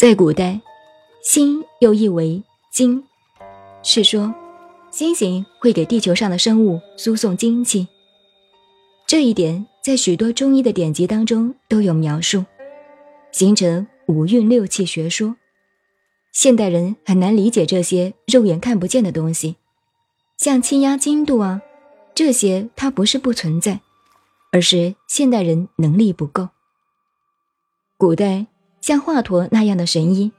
在古代，星又译为精，是说星星会给地球上的生物输送精气。这一点在许多中医的典籍当中都有描述，形成五运六气学说。现代人很难理解这些肉眼看不见的东西，像气压、精度啊，这些它不是不存在，而是现代人能力不够。古代像华佗那样的神医，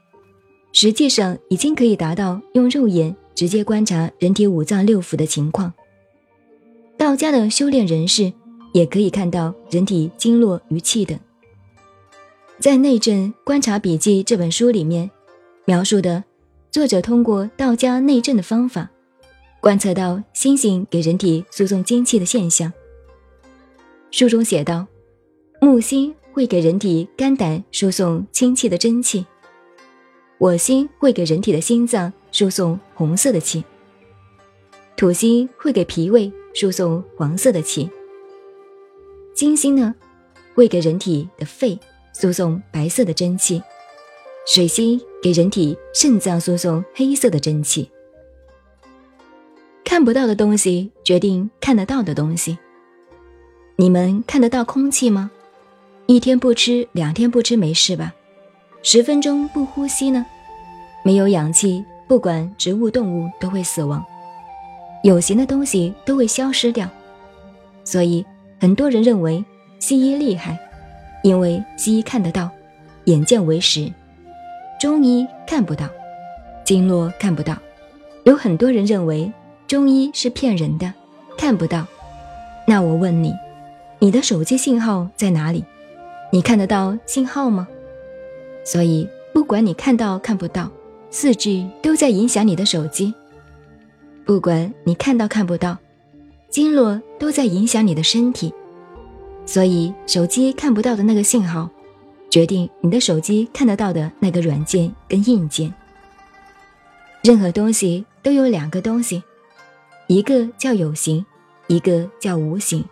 实际上已经可以达到用肉眼直接观察人体五脏六腑的情况。道家的修炼人士也可以看到人体经络与气等。在《内政观察笔记》这本书里面。描述的作者通过道家内证的方法，观测到星星给人体输送精气的现象。书中写道：木星会给人体肝胆输送清气的真气，火星会给人体的心脏输送红色的气，土星会给脾胃输送黄色的气，金星呢，会给人体的肺输送白色的真气。水星给人体肾脏输送黑色的真气。看不到的东西决定看得到的东西。你们看得到空气吗？一天不吃，两天不吃没事吧？十分钟不呼吸呢？没有氧气，不管植物动物都会死亡，有形的东西都会消失掉。所以很多人认为西医厉害，因为西医看得到，眼见为实。中医看不到，经络看不到，有很多人认为中医是骗人的，看不到。那我问你，你的手机信号在哪里？你看得到信号吗？所以，不管你看到看不到，四肢都在影响你的手机。不管你看到看不到，经络都在影响你的身体。所以，手机看不到的那个信号。决定你的手机看得到的那个软件跟硬件。任何东西都有两个东西，一个叫有形，一个叫无形。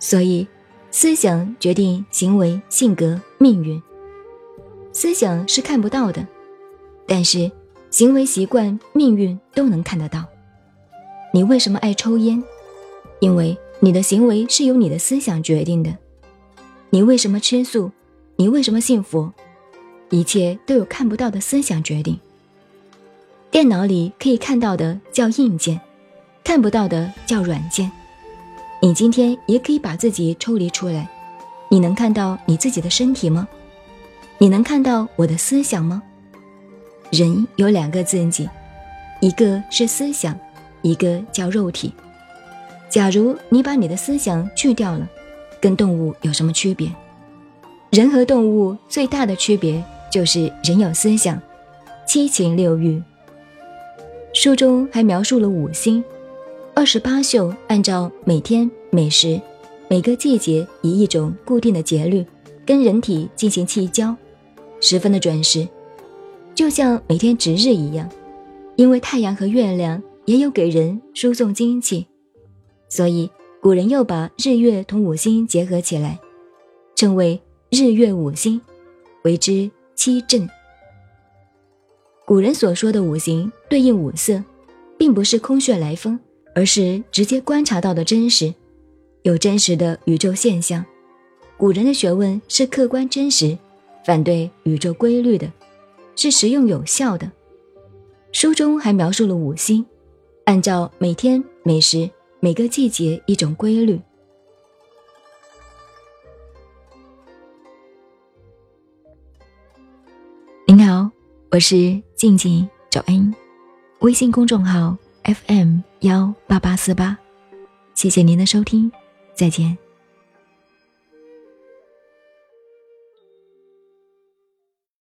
所以，思想决定行为、性格、命运。思想是看不到的，但是行为习惯、命运都能看得到。你为什么爱抽烟？因为你的行为是由你的思想决定的。你为什么吃素？你为什么信佛？一切都有看不到的思想决定。电脑里可以看到的叫硬件，看不到的叫软件。你今天也可以把自己抽离出来，你能看到你自己的身体吗？你能看到我的思想吗？人有两个自己，一个是思想，一个叫肉体。假如你把你的思想去掉了，跟动物有什么区别？人和动物最大的区别就是人有思想，七情六欲。书中还描述了五星，二十八宿按照每天每时每个季节以一种固定的节律跟人体进行气交，十分的准时，就像每天值日一样。因为太阳和月亮也有给人输送精气，所以古人又把日月同五星结合起来，称为。日月五星，为之七阵。古人所说的五行对应五色，并不是空穴来风，而是直接观察到的真实，有真实的宇宙现象。古人的学问是客观真实，反对宇宙规律的，是实用有效的。书中还描述了五星，按照每天每时每个季节一种规律。您好，我是静静找恩，微信公众号 FM 幺八八四八，谢谢您的收听，再见。